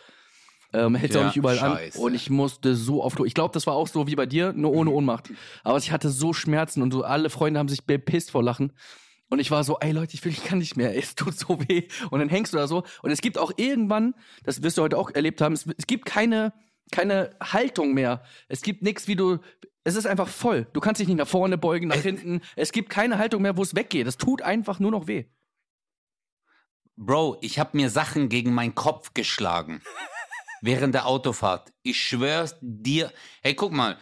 Ähm, hältst Ja, auch nicht überall scheiße. an. Und ich musste so oft. Ich glaube, das war auch so wie bei dir, nur ohne Ohnmacht. Aber ich hatte so Schmerzen und so alle Freunde haben sich bepisst vor Lachen. Und ich war so, ey Leute, ich will, ich kann nicht mehr, es tut so weh. Und dann hängst du da so. Und es gibt auch irgendwann, das wirst du heute auch erlebt haben, es, es gibt keine, keine Haltung mehr. Es gibt nichts, wie du. Es ist einfach voll. Du kannst dich nicht nach vorne beugen, nach hinten. Es gibt keine Haltung mehr, wo es weggeht. Es tut einfach nur noch weh. Bro, ich habe mir Sachen gegen meinen Kopf geschlagen. während der Autofahrt. Ich schwör's dir. Hey, guck mal.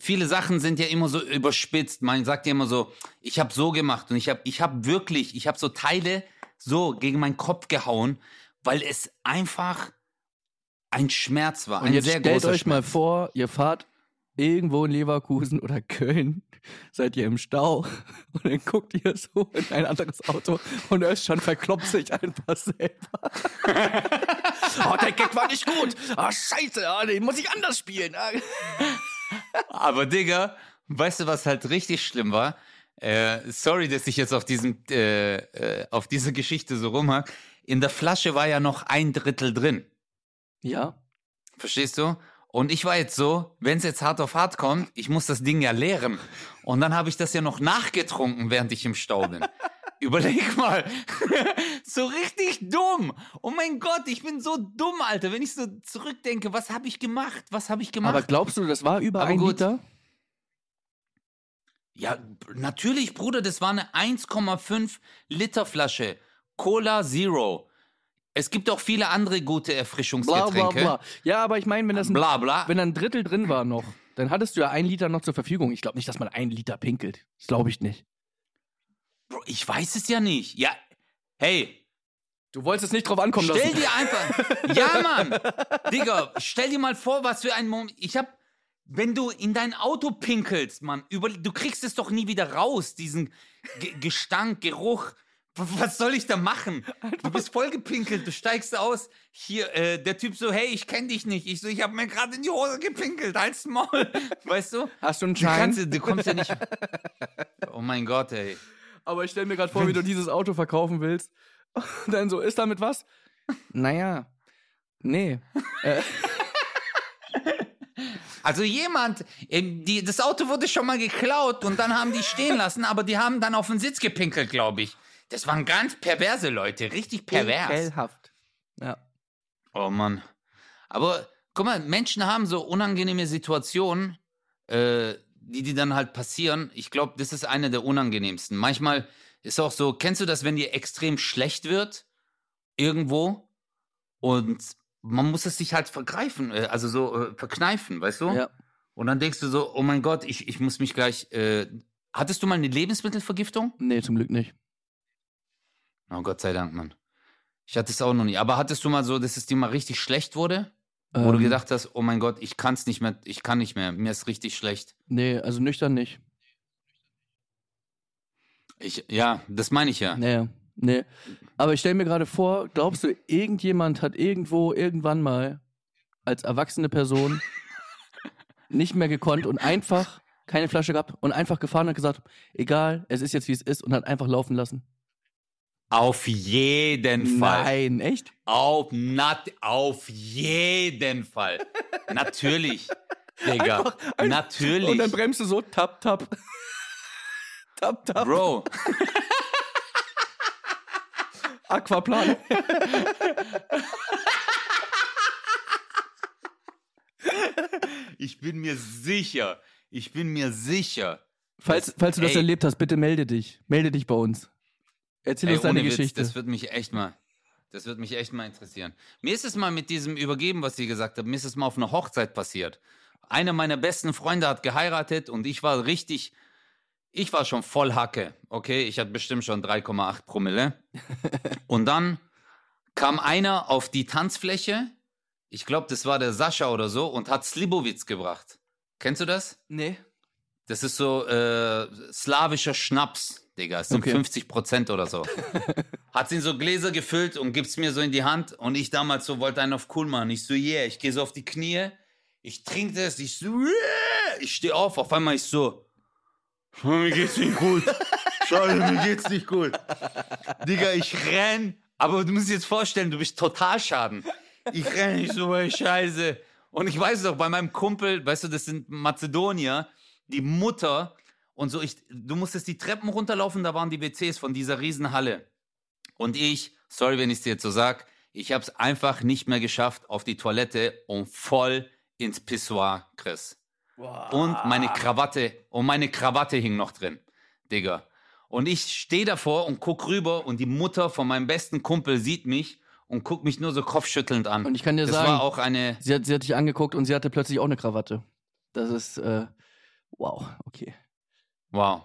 Viele Sachen sind ja immer so überspitzt. Man sagt ja immer so, ich habe so gemacht und ich habe ich hab wirklich, ich habe so Teile so gegen meinen Kopf gehauen, weil es einfach ein Schmerz war. Und ein jetzt sehr stellt euch mal Schmerz. vor, ihr fahrt irgendwo in Leverkusen oder Köln, seid ihr im Stau und dann guckt ihr so in ein anderes Auto und Özcan verkloppt sich einfach selber. oh, der Gag war nicht gut. Ah, scheiße, ah, den muss ich anders spielen. Ah. Aber Digga, weißt du, was halt richtig schlimm war? Äh, sorry, dass ich jetzt auf diesem, äh, äh, auf diese Geschichte so rumhack. In der Flasche war ja noch ein Drittel drin. Ja, Verstehst du? Und ich war jetzt so, wenn es jetzt hart auf hart kommt, ich muss das Ding ja leeren. Und dann habe ich das ja noch nachgetrunken, während ich im Stau bin. Überleg mal. so richtig dumm. Oh mein Gott, ich bin so dumm, Alter. Wenn ich so zurückdenke, was habe ich gemacht? Was habe ich gemacht? aber glaubst du, das war über Aber ein gut. Liter? Ja, natürlich, Bruder, das war eine 1,5 Liter Flasche. Cola Zero. Es gibt auch viele andere gute Bla Erfrischungsgetränke. bla bla. Ja, aber ich meine, wenn das ein, Bla, bla. wenn ein Drittel drin war noch, dann hattest du ja ein Liter noch zur Verfügung. Ich glaube nicht, dass man ein Liter pinkelt. Das glaube ich nicht. Bro, ich weiß es ja nicht. Ja, hey, Du wolltest es nicht drauf ankommen stell lassen. dir einfach. ja, Mann. Digga, stell dir mal vor, was für ein Moment. Ich hab. Wenn du in dein Auto pinkelst, Mann, über, du kriegst es doch nie wieder raus, diesen Ge Gestank, Geruch. Was soll ich da machen? Du bist voll gepinkelt, du steigst aus. Hier, äh, der Typ so, hey, ich kenn dich nicht. Ich so, ich hab mir gerade in die Hose gepinkelt, halt's Maul. Weißt du? Hast du einen Du, Schein? kannst, du kommst ja nicht. Oh mein Gott, ey. Aber ich stelle mir gerade vor, wie du dieses Auto verkaufen willst. Und dann so, ist damit was? Naja, nee. Äh, Also jemand, ähm, die, das Auto wurde schon mal geklaut und dann haben die stehen lassen, aber die haben dann auf den Sitz gepinkelt, glaube ich. Das waren ganz perverse Leute, richtig pervers. Ekelhaft. Ja. Oh Mann. Aber guck mal, Menschen haben so unangenehme Situationen, äh, die die dann halt passieren. Ich glaube, das ist eine der unangenehmsten. Manchmal ist auch so, kennst du das, wenn dir extrem schlecht wird irgendwo und man muss es sich halt vergreifen, äh, also so äh, verkneifen, weißt du? ja. Und dann denkst du so, oh mein Gott, ich, ich muss mich gleich. Äh, hattest du mal eine Lebensmittelvergiftung? Nee, zum Glück nicht. Oh Gott sei Dank, Mann. Ich hatte es auch noch nie. Aber hattest du mal so, dass es dir mal richtig schlecht wurde? Wo du Ähm, gedacht hast, oh mein Gott, ich kann es nicht mehr, ich kann nicht mehr, mir ist richtig schlecht. Nee, also nüchtern nicht. Ich, ja, das meine ich ja. Nee, nee. Aber ich stelle mir gerade vor, glaubst du, irgendjemand hat irgendwo, irgendwann mal als erwachsene Person nicht mehr gekonnt und einfach keine Flasche gehabt und einfach gefahren und gesagt, egal, es ist jetzt wie es ist und hat einfach laufen lassen. Auf jeden Fall. Nein, echt? Auf, nat, auf jeden Fall. Natürlich. Digga. Einfach- einfach- Natürlich. Und dann bremst du so, tap, tap. tap, tap. Bro, Aquaplan. ich bin mir sicher, ich bin mir sicher. Falls, falls du das Ey. erlebt hast, bitte melde dich. Melde dich bei uns. Erzähl Ey, uns deine ohne Witz, Geschichte. das wird mich echt mal, das wird mich echt mal interessieren. Mir ist es mal mit diesem Übergeben, was sie gesagt haben, mir ist es mal auf einer Hochzeit passiert. Einer meiner besten Freunde hat geheiratet und ich war richtig, ich war schon voll Hacke. Okay, ich hatte bestimmt schon 3,8 Promille. und dann kam einer auf die Tanzfläche, ich glaube, das war der Sascha oder so, und hat Slibowitz gebracht. Kennst du das? nee. Das ist so äh, slawischer Schnaps, Digga. Es sind Okay. 50 Prozent oder so. Hat in so Gläser gefüllt und gibt's mir so in die Hand. Und ich damals so wollte einen auf cool machen. Ich so, yeah, ich gehe so auf die Knie. Ich trinke das. Ich so, yeah. Ich stehe auf. Auf einmal ich so, mir geht's nicht gut. Schade, mir geht's nicht gut. Digga, ich renn. Aber du musst dir jetzt vorstellen, du bist total schaden. Ich renn nicht so, weil Scheiße. Und ich weiß doch, bei meinem Kumpel, weißt du, das sind Mazedonier, die Mutter und so, ich, du musstest die Treppen runterlaufen, da waren die WCs von dieser Riesenhalle. Und ich, sorry, wenn ich es dir jetzt so sag, ich hab's einfach nicht mehr geschafft auf die Toilette und voll ins Pissoir, Chris. Und meine Krawatte, und meine Krawatte hing noch drin, Digga. Und ich stehe davor und guck rüber und die Mutter von meinem besten Kumpel sieht mich und guckt mich nur so kopfschüttelnd an. Und ich kann dir das sagen, war auch eine, sie, hat, sie hat dich angeguckt und sie hatte plötzlich auch eine Krawatte. Das ist, äh, wow, okay. Wow.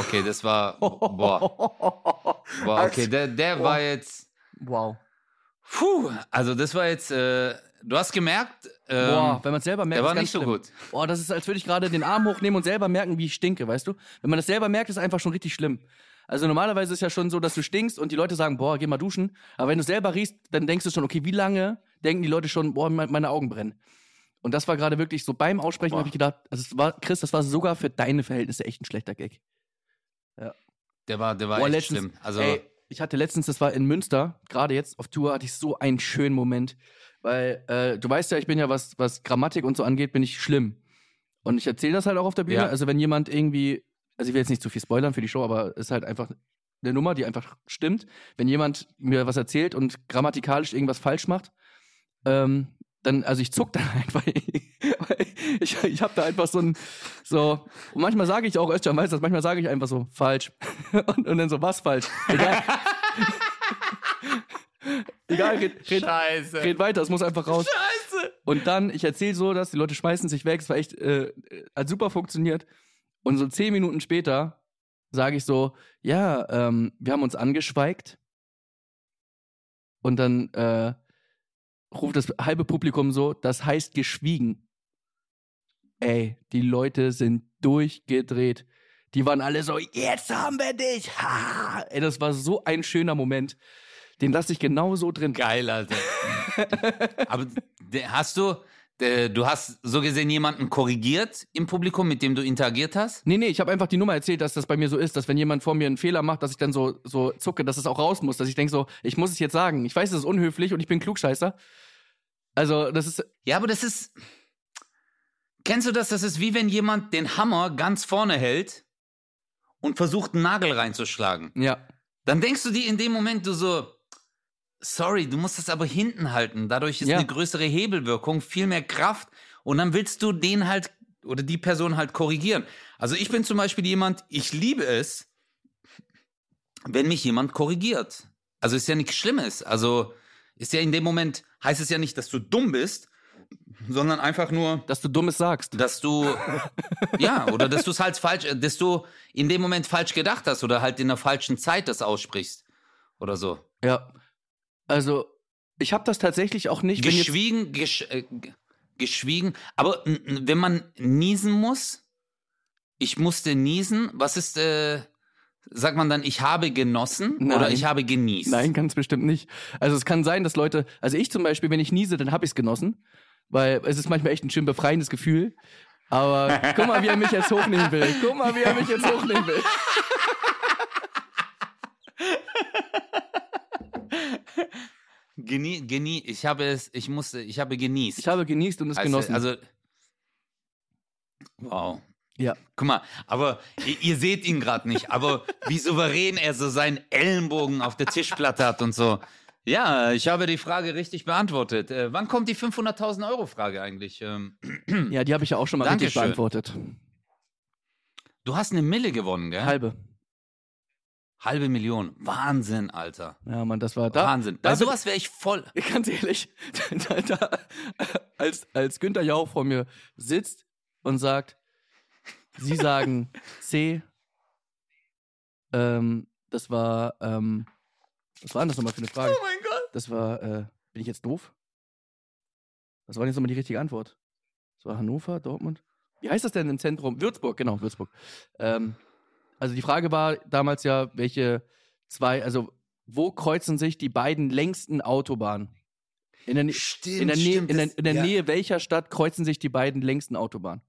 Okay, das war, boah, boah, okay, der, der war jetzt, Wow. puh, also das war jetzt, äh, du hast gemerkt, ähm, Boah, wenn man es selber merkt, der war nicht so schlimm. gut. Boah, das ist, als würde ich gerade den Arm hochnehmen und selber merken, wie ich stinke, weißt du? Wenn man das selber merkt, ist einfach schon richtig schlimm. Also normalerweise ist ja schon so, dass du stinkst und die Leute sagen, boah, geh mal duschen. Aber wenn du selber riechst, dann denkst du schon, okay, wie lange denken die Leute schon, boah, me- meine Augen brennen. Und das war gerade wirklich so beim Aussprechen, habe ich gedacht, also es war, Chris, das war sogar für deine Verhältnisse echt ein schlechter Gag. Der war, der war Boah, echt letztens, schlimm. Also, ey, ich hatte letztens, das war in Münster, gerade jetzt auf Tour, hatte ich so einen schönen Moment. Weil äh, du weißt ja, ich bin ja, was, was Grammatik und so angeht, bin ich schlimm. Und ich erzähle das halt auch auf der Bühne. Ja. Also wenn jemand irgendwie, also ich will jetzt nicht zu viel spoilern für die Show, aber es ist halt einfach eine Nummer, die einfach stimmt. Wenn jemand mir was erzählt und grammatikalisch irgendwas falsch macht, ähm, dann, also ich zuck dann einfach. Ich ich habe da einfach so ein, so, und manchmal sage ich auch, Özcan weiß das, manchmal sage ich einfach so, falsch. Und, und dann so, was falsch? Egal. Egal, red, red, Scheiße. red weiter, es muss einfach raus. Scheiße. Und dann, ich erzähle so das, die Leute schmeißen sich weg, es war echt, äh, hat super funktioniert. Und so zehn Minuten später sage ich so, ja, ähm, wir haben uns angeschweigt. Und dann äh, ruft das halbe Publikum so, das heißt geschwiegen. Ey, die Leute sind durchgedreht. Die waren alle so, jetzt haben wir dich. Ha! Ey, das war so ein schöner Moment. Den lasse ich genau so drin. Geil, Alter. Aber hast du, du hast so gesehen jemanden korrigiert im Publikum, mit dem du interagiert hast? Nee, nee, ich habe einfach die Nummer erzählt, dass das bei mir so ist, dass wenn jemand vor mir einen Fehler macht, dass ich dann so, so zucke, dass es auch raus muss, dass ich denke so, ich muss es jetzt sagen. Ich weiß, es ist unhöflich und ich bin Klugscheißer. Also, das ist, Ja, aber das ist. Kennst du das? Das ist wie wenn jemand den Hammer ganz vorne hält und versucht, einen Nagel reinzuschlagen. ja, Dann denkst du dir in dem Moment, du so, sorry, du musst das aber hinten halten. Dadurch ist Ja. eine größere Hebelwirkung, viel mehr Kraft und dann willst du den halt oder die Person halt korrigieren. Also ich bin zum Beispiel jemand, ich liebe es, wenn mich jemand korrigiert. Also ist ja nichts Schlimmes. Also ist ja in dem Moment, heißt es ja nicht, dass du dumm bist, sondern einfach nur, dass du Dummes sagst. dass du ja oder dass du es halt falsch, dass du in dem Moment falsch gedacht hast oder halt in der falschen Zeit das aussprichst oder so. Ja. Also, ich habe das tatsächlich auch nicht. Geschwiegen, gesch, äh, geschwiegen. Aber wenn man niesen muss, ich musste niesen. Was ist? Äh, sagt man dann, ich habe genossen oder Nein. ich habe genießt? Nein, ganz bestimmt nicht. Also es kann sein, dass Leute, also ich zum Beispiel, wenn ich niese, dann habe ich es genossen. weil es ist manchmal echt ein schön befreiendes Gefühl. Aber guck mal, wie er mich jetzt hochnehmen will. Guck mal, wie er mich jetzt hochnehmen will. Genie, genie, ich habe es, ich musste, ich habe genießt. Ich habe genießt und es Also- genossen. Also, wow. Ja. Guck mal, aber ihr, ihr seht ihn gerade nicht, aber wie souverän er so seinen Ellenbogen auf der Tischplatte hat und so. Ja, ich habe die Frage richtig beantwortet. Äh, wann kommt die 500.000 Euro Frage eigentlich? Ähm, ja, die habe ich ja auch schon mal richtig Dankeschön. beantwortet. du hast eine Mille gewonnen, gell? Halbe. Halbe Million. Wahnsinn, Alter. Ja, Mann, das war da. Wahnsinn. Da Bei sowas wäre ich voll. Ganz ehrlich, da, da, als, als Günther Jauch vor mir sitzt und sagt, Sie sagen C, ähm, das war, ähm, was war denn das nochmal für eine Frage? Oh mein Gott. Das war, äh, bin ich jetzt doof? Was war denn jetzt nochmal die richtige Antwort? Das war Hannover, Dortmund? Wie heißt das denn im Zentrum? Würzburg, genau, Würzburg. Ähm, also die Frage war damals ja, welche zwei, also wo kreuzen sich die beiden längsten Autobahnen? In der, Stimmt, in der, Nähe, stimmt, in der, in der ja. Nähe welcher Stadt kreuzen sich die beiden längsten Autobahnen?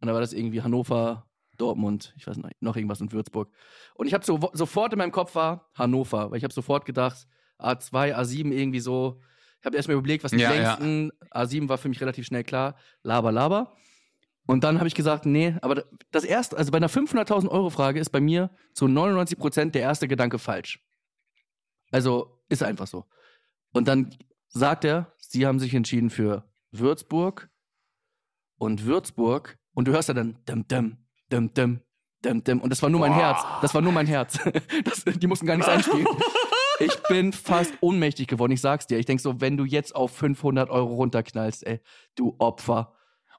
Und da war das irgendwie Hannover, Dortmund, ich weiß nicht, noch irgendwas und Würzburg. Und ich habe so, sofort in meinem Kopf war Hannover, weil ich habe sofort gedacht, A2, A7 irgendwie so. Ich habe erstmal überlegt, was die Ja, ja. längsten, A7 war für mich relativ schnell klar, laber, laber. Und dann habe ich gesagt, nee, aber das erste, also bei einer 500.000 Euro Frage ist bei mir zu 99 Prozent der erste Gedanke falsch. Also ist einfach so. Und dann sagt er, sie haben sich entschieden für Würzburg und Würzburg und du hörst ja dann dim dim dim dim dim dim und das war nur mein Herz. Das war nur mein Herz. Das, die mussten gar nichts einspielen. Ich bin fast ohnmächtig geworden, ich sag's dir. Ich denk so, wenn du jetzt auf 500 Euro runterknallst, ey, du Opfer.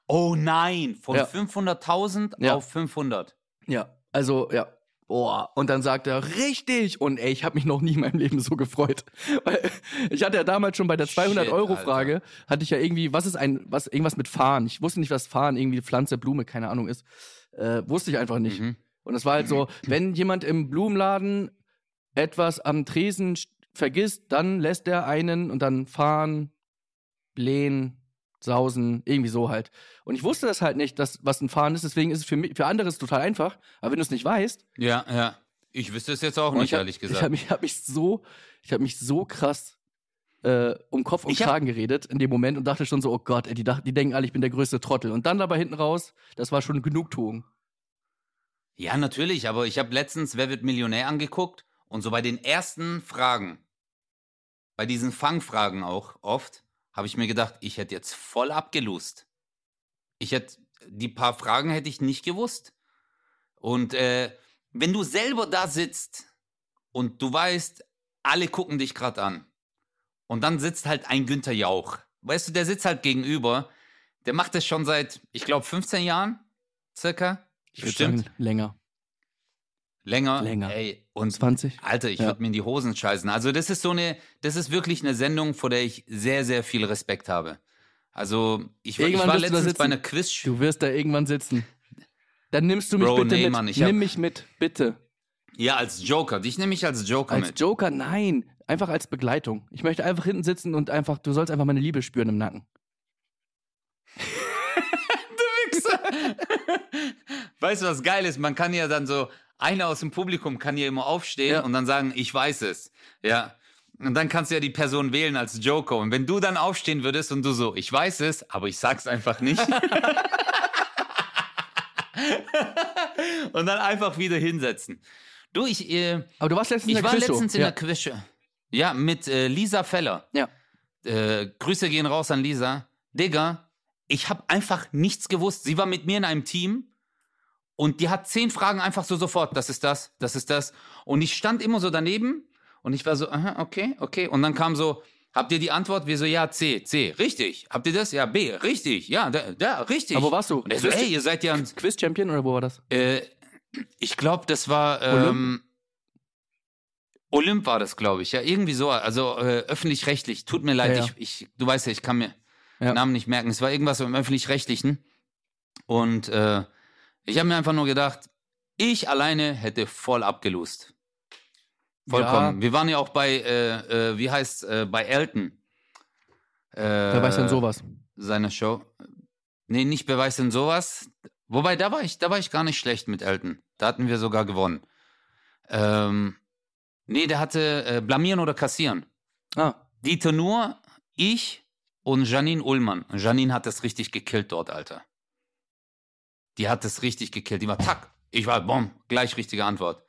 Oh nein, von Ja. 500.000 Ja. auf 500. Ja, also ja. Boah. Und dann sagt er, richtig. Und ey, ich habe mich noch nie in meinem Leben so gefreut. Weil ich hatte ja damals schon bei der Shit, 200-Euro-Frage, hatte ich ja irgendwie, was ist ein, was, irgendwas mit Fahren. Ich wusste nicht, was Fahren, irgendwie Pflanze, Blume, keine Ahnung ist. Äh, wusste ich einfach nicht. Mhm. Und es war halt so, wenn jemand im Blumenladen etwas am Tresen st- vergisst, dann lässt er einen und dann fahren, blähen, sausen, irgendwie so halt. Und ich wusste das halt nicht, dass, was ein Fahren ist, deswegen ist es für, mich, für andere ist total einfach. Aber wenn du es nicht weißt, Ja, ja. Ich wüsste es jetzt auch nicht, ich hab, ehrlich Ich gesagt. habe mich, hab mich so, ich habe mich so krass äh, um Kopf und Ich Kragen geredet in dem Moment und dachte schon so, oh Gott, ey, die, die denken alle, ich bin der größte Trottel. Und dann dabei hinten raus, das war schon Genugtuung. Ja, natürlich, aber ich habe letztens Wer wird Millionär angeguckt und so bei den ersten Fragen, bei diesen Fangfragen auch oft, habe ich mir gedacht, ich hätte jetzt voll abgelust. Ich hätte, die paar Fragen hätte ich nicht gewusst. Und äh, wenn du selber da sitzt und du weißt, alle gucken dich gerade an und dann sitzt halt ein Günther Jauch, weißt du, der sitzt halt gegenüber, der macht das schon seit, ich glaube, 15 Jahren circa. Bestimmt. länger. Länger. Länger. Ey, und 20? Alter, ich Ja. würde mir in die Hosen scheißen. Also das ist so eine, das ist wirklich eine Sendung, vor der ich sehr, sehr viel Respekt habe. Also ich, war- ich war du letztens sitzen. bei einer Quiz. Du wirst da irgendwann sitzen. Dann nimmst du mich Bro, bitte nee, mit. Mann, ich hab- Nimm mich mit, bitte. Ja, als Joker. Dich nehme ich als Joker Als mit. Joker, nein. Einfach als Begleitung. Ich möchte einfach hinten sitzen und einfach, du sollst einfach meine Liebe spüren im Nacken. Weißt du, was geil ist? Man kann ja dann so, einer aus dem Publikum kann ja immer aufstehen Ja. und dann sagen, ich weiß es. Ja. Und dann kannst du ja die Person wählen als Joker. Und wenn du dann aufstehen würdest und du so, ich weiß es, aber ich sag's einfach nicht. und dann einfach wieder hinsetzen. Du, ich, äh, Aber du warst letztens in ich der war Quizshow. letztens in ja. der Quizshow. Ja, mit äh, Lisa Feller. Ja. Äh, Grüße gehen raus an Lisa. Digga, ich habe einfach nichts gewusst. Sie war mit mir in einem Team und die hat zehn Fragen einfach so sofort. Das ist das, das ist das. Und ich stand immer so daneben und ich war so, aha, okay, okay. Und dann kam so, habt ihr die Antwort? Wir so, ja, C, C, richtig. Habt ihr das? Ja, B, richtig. Ja, da, da richtig. Aber wo warst du? Und er so, Quiz- ey, ihr seid ja ein Quiz-Champion oder wo war das? äh, ich glaube, das war ähm, Olymp war das, glaube ich. Ja, irgendwie so. Also äh, öffentlich-rechtlich. Tut mir leid, Ja, ja. Ich, ich, du weißt ja, ich kann mir Ja. den Namen nicht merken. Es war irgendwas im öffentlich-rechtlichen. Und äh, ich habe mir einfach nur gedacht, ich alleine hätte voll abgelust. Vollkommen. Wir waren ja auch bei, äh, äh, wie heißt äh, bei Elton. Äh, Wer weiß denn sowas? seiner Show. Nee, nicht Beweis denn sowas. Wobei, da war ich, da war ich gar nicht schlecht mit Elton. Da hatten wir sogar gewonnen. Ähm, nee, der hatte äh, Blamieren oder Kassieren. Ah, Dieter Nuhr, ich und Janine Ullmann. Janine hat das richtig gekillt dort, Alter. Die hat das richtig gekillt. Die war tack. Ich war, bom, gleich richtige Antwort.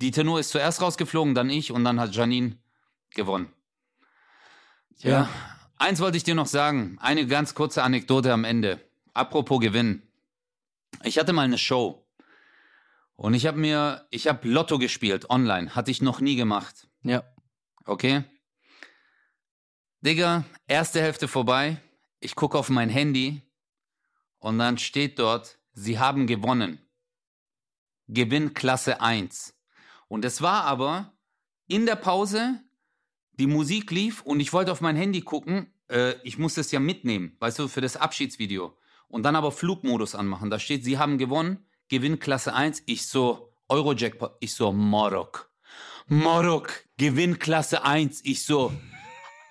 Dieter Nuhr ist zuerst rausgeflogen, dann ich und dann hat Janine gewonnen. Ja. Eins wollte ich dir noch sagen. Eine ganz kurze Anekdote am Ende. Apropos Gewinn. Ich hatte mal eine Show. Und ich habe mir, ich habe Lotto gespielt online. Hatte ich noch nie gemacht. ja. Okay? Digga, erste Hälfte vorbei. Ich gucke auf mein Handy und dann steht dort, sie haben gewonnen. Gewinn Klasse 1. Und es war aber in der Pause, die Musik lief und ich wollte auf mein Handy gucken. Äh, ich musste es ja mitnehmen, weißt du, für das Abschiedsvideo. Und dann aber Flugmodus anmachen. Da steht, sie haben gewonnen. Gewinn Klasse 1. Ich so, Eurojackpot. Ich so, Morok. Morok, Gewinn Klasse 1. Ich so,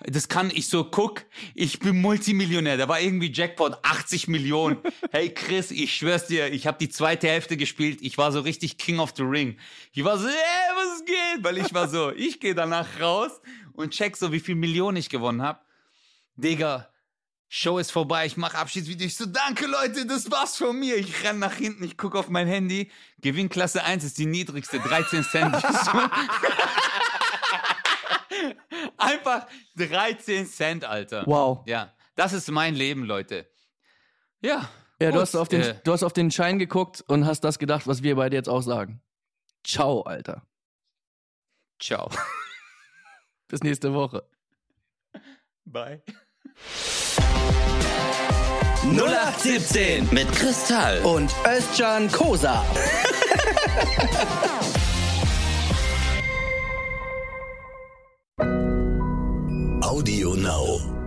das kann ich so, guck, ich bin Multimillionär. Da war irgendwie Jackpot 80 Millionen. Hey Chris, ich schwör's dir, ich habe die zweite Hälfte gespielt. Ich war so richtig King of the Ring. Ich war so, ey, was geht? Weil ich war so, ich gehe danach raus und check so, wie viel Millionen ich gewonnen habe. Digga, Show ist vorbei, ich mache Abschiedsvideo. Ich so, danke Leute, das war's von mir. Ich renn nach hinten, ich guck auf mein Handy. Gewinnklasse 1 ist die niedrigste, 13 Cent. Ich so, Einfach 13 Cent, Alter. Wow. Ja, das ist mein Leben, Leute. Ja. Ja, du gut, hast, auf den, äh, du hast auf den Schein geguckt und hast das gedacht, was wir beide jetzt auch sagen. Ciao, Alter. ciao. Bis nächste Woche. Bye. 0817 Mit Kristall. Und Özcan Kosa. Audio Now.